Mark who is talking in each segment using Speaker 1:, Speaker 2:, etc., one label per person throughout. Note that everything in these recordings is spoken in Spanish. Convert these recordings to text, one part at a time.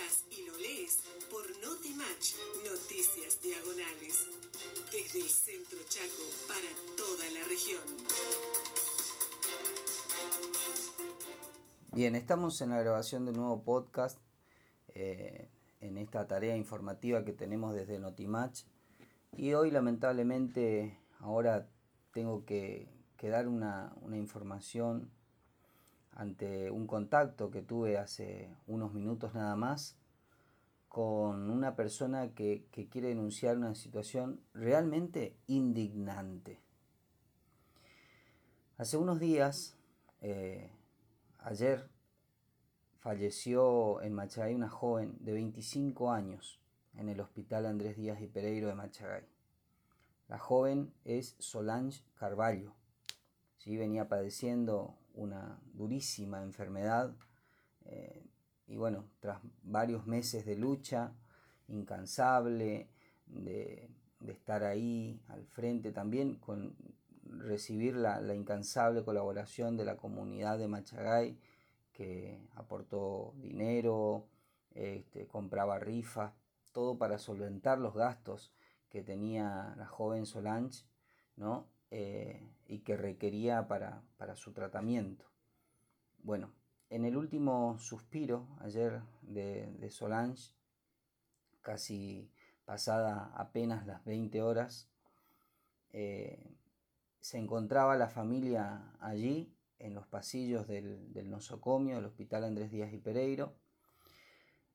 Speaker 1: escuchas y lo lees por Notimatch, Noticias Diagonales. Desde el centro Chaco para toda la región.
Speaker 2: Bien, estamos en la grabación de un nuevo podcast, eh, en esta tarea informativa que tenemos desde Notimatch. Y hoy lamentablemente ahora tengo que, dar una, una información ante un contacto que tuve hace unos minutos nada más con una persona que, quiere denunciar una situación realmente indignante. Hace unos días, eh, ayer, falleció en Machagay una joven de 25 años en el Hospital Andrés Díaz y Pereiro de Machagay. La joven es Solange Carballo. ¿sí? Venía padeciendo una durísima enfermedad eh, y bueno, tras varios meses de lucha incansable, de, estar ahí al frente también, con recibir la, incansable colaboración de la comunidad de Machagay, que aportó dinero, este, compraba rifas, todo para solventar los gastos que tenía la joven Solange, ¿no? Eh, y que requería para, su tratamiento. Bueno, en el último suspiro ayer de, Solange, casi pasada apenas las 20 horas, eh, se encontraba la familia allí en los pasillos del, del, nosocomio del Hospital Andrés Díaz y Pereiro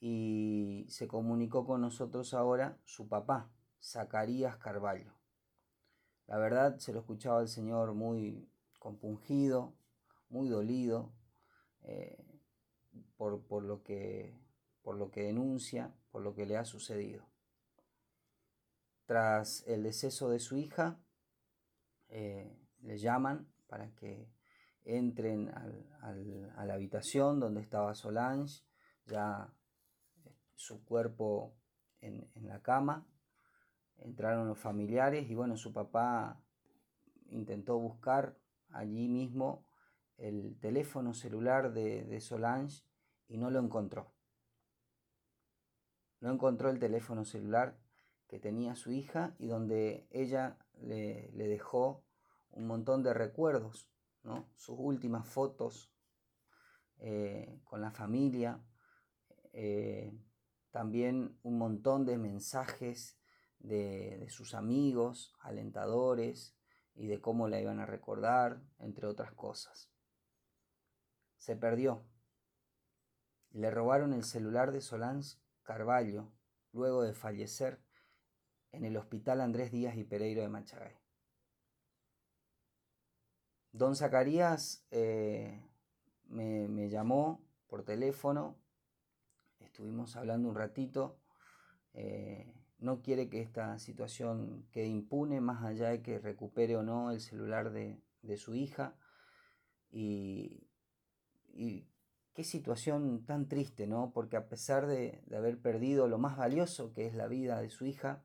Speaker 2: y se comunicó con nosotros ahora su papá, Zacarías Carballo. La verdad se lo escuchaba el Señor muy compungido, muy dolido eh, por, lo que, por lo que denuncia, por lo que le ha sucedido. Tras el deceso de su hija, eh, le llaman para que entren a la habitación donde estaba Solange, ya eh, su cuerpo en, en la cama, entraron los familiares y bueno, su papá intentó buscar allí mismo el teléfono celular de, Solange y no lo encontró. No encontró el teléfono celular que tenía su hija y donde ella le, dejó un montón de recuerdos, ¿no? sus últimas fotos eh, con la familia, eh, también un montón de mensajes de, sus amigos, alentadores y de cómo la iban a recordar, entre otras cosas. Se perdió. Le robaron el celular de Solange Carballo luego de fallecer en el Hospital Andrés Díaz y Pereiro de Machagay. Don Zacarías eh, me, me, llamó por teléfono, estuvimos hablando un ratito, eh, no quiere que esta situación quede impune, más allá de que recupere o no el celular de, su hija. Y, qué situación tan triste, ¿no? Porque a pesar de, haber perdido lo más valioso que es la vida de su hija,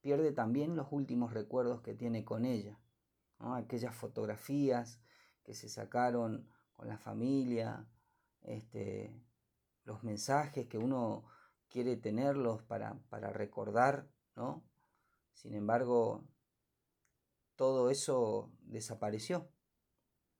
Speaker 2: pierde también los últimos recuerdos que tiene con ella. Aquellas fotografías que se sacaron con la familia, este, los mensajes que uno quiere tenerlos para, recordar, ¿no? Sin embargo, todo eso desapareció.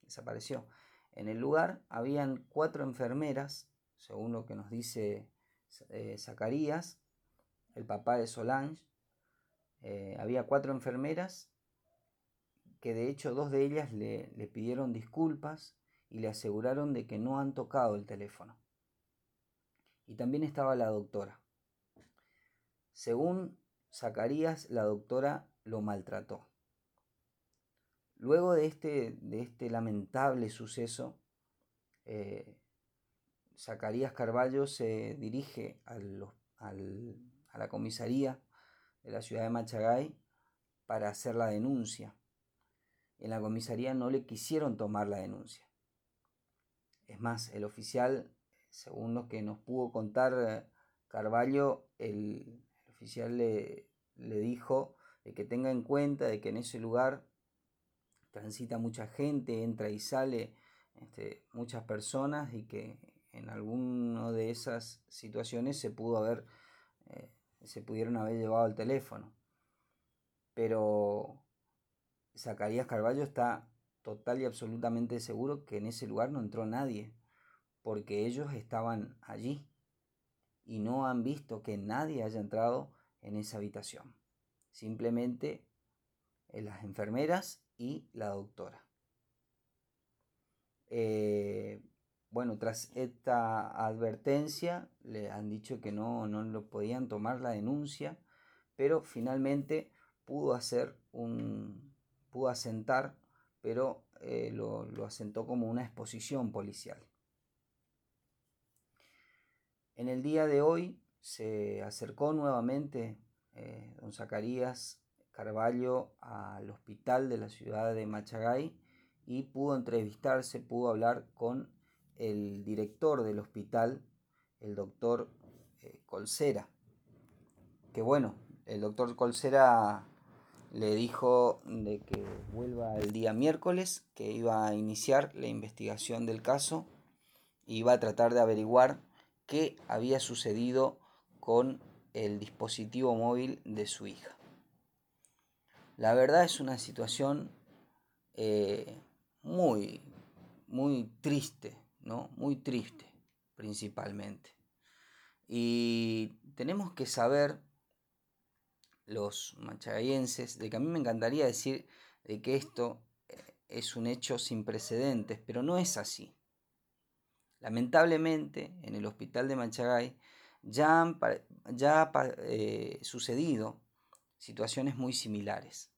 Speaker 2: Desapareció. En el lugar habían cuatro enfermeras, según lo que nos dice eh, Zacarías, el papá de Solange. Eh, había cuatro enfermeras que de hecho dos de ellas le, le pidieron disculpas y le aseguraron de que no han tocado el teléfono y también estaba la doctora. Según Zacarías, la doctora lo maltrató. Luego de este, de este lamentable suceso, eh, Zacarías Carballo se dirige a la comisaría de la ciudad de Machagay para hacer la denuncia. En la comisaría no le quisieron tomar la denuncia. Es más, el oficial según lo que nos pudo contar eh, Carballo, el, oficial le, dijo de que tenga en cuenta de que en ese lugar transita mucha gente, entra y sale este, muchas personas y que en alguna de esas situaciones se pudo haber, eh, se pudieron haber llevado el teléfono. Pero Zacarías Carballo está total y absolutamente seguro que en ese lugar no entró nadie, porque ellos estaban allí y no han visto que nadie haya entrado en esa habitación. Simplemente eh, las enfermeras y la doctora. Eh, bueno, tras esta advertencia le han dicho que no, no lo podían tomar la denuncia, pero finalmente pudo hacer un, pudo asentar, pero eh, lo, asentó como una exposición policial. En el día de hoy se acercó nuevamente eh, don Zacarías Carballo al hospital de la ciudad de Machagay y pudo entrevistarse, pudo hablar con el director del hospital, el doctor eh, Colcera. Que bueno, el doctor Colcera le dijo de que vuelva el día miércoles, que iba a iniciar la investigación del caso, iba a tratar de averiguar qué había sucedido con el dispositivo móvil de su hija. La verdad es una situación eh, muy, muy triste, ¿no? Muy triste, principalmente. Y tenemos que saber, los machagayenses, de que a mí me encantaría decir de que esto eh, es un hecho sin precedentes, pero no es así. Lamentablemente, en el hospital de Machagay ya han ya, eh, sucedido situaciones muy similares,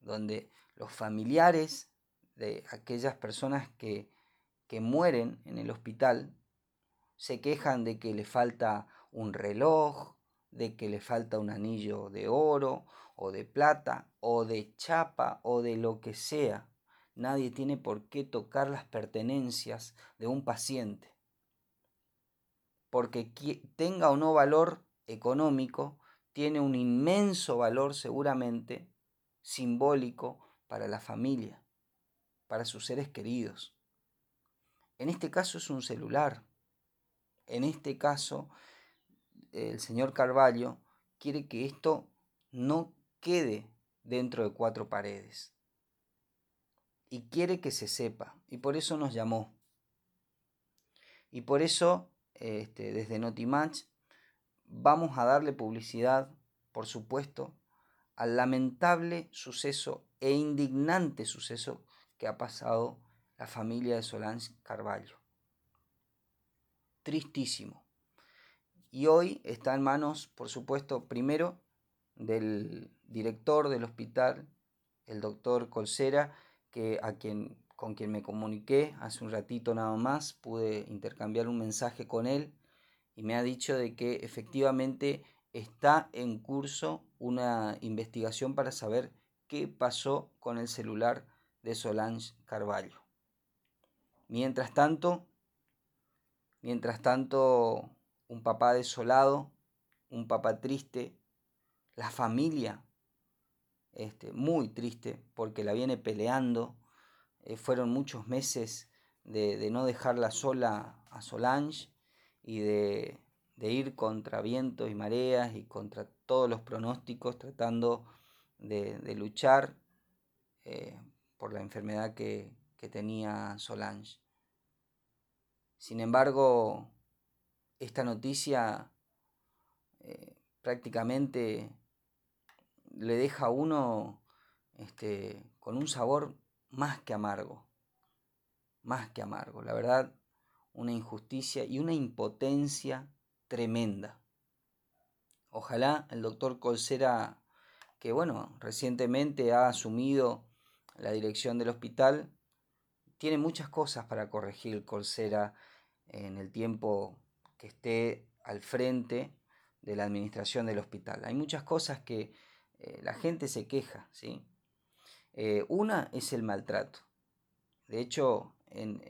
Speaker 2: donde los familiares de aquellas personas que, que mueren en el hospital se quejan de que le falta un reloj, de que le falta un anillo de oro o de plata o de chapa o de lo que sea. Nadie tiene por qué tocar las pertenencias de un paciente. Porque tenga o no valor económico, tiene un inmenso valor seguramente simbólico para la familia, para sus seres queridos. En este caso es un celular. En este caso, el señor Carballo quiere que esto no quede dentro de cuatro paredes. Y quiere que se sepa. Y por eso nos llamó. Y por eso, este, desde Notimatch, vamos a darle publicidad, por supuesto, al lamentable suceso e indignante suceso que ha pasado la familia de Solange Carballo. Tristísimo. Y hoy está en manos, por supuesto, primero del director del hospital, el doctor Colcera, que a quien, con quien me comuniqué hace un ratito nada más, pude intercambiar un mensaje con él y me ha dicho de que efectivamente está en curso una investigación para saber qué pasó con el celular de Solange Carballo. Mientras tanto, mientras tanto, un papá desolado, un papá triste, la familia este, muy triste porque la viene peleando. Eh, fueron muchos meses de, no dejarla sola a Solange y de, de ir contra vientos y mareas y contra todos los pronósticos, tratando de, luchar eh, por la enfermedad que, tenía Solange. Sin embargo, esta noticia eh, prácticamente le deja a uno este, con un sabor más que amargo, más que amargo. La verdad, una injusticia y una impotencia tremenda. Ojalá el doctor Colsera, que bueno, recientemente ha asumido la dirección del hospital, tiene muchas cosas para corregir Colsera en el tiempo que esté al frente de la administración del hospital. Hay muchas cosas que eh, la gente se queja, ¿sí? Eh, una es el maltrato. De hecho, en,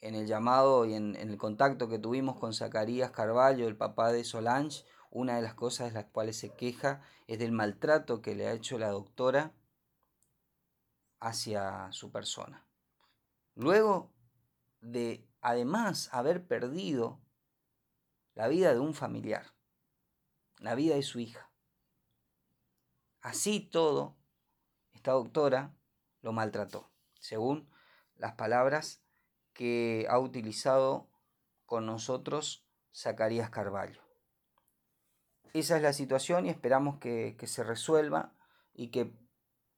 Speaker 2: en el llamado y en, el contacto que tuvimos con Zacarías Carballo, el papá de Solange, una de las cosas de las cuales se queja es del maltrato que le ha hecho la doctora hacia su persona. Luego de además haber perdido la vida de un familiar, la vida de su hija. Así todo, esta doctora lo maltrató, según las palabras que ha utilizado con nosotros Zacarías Carballo. Esa es la situación y esperamos que, que se resuelva y que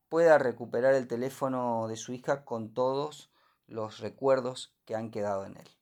Speaker 2: pueda recuperar el teléfono de su hija con todos los recuerdos que han quedado en él.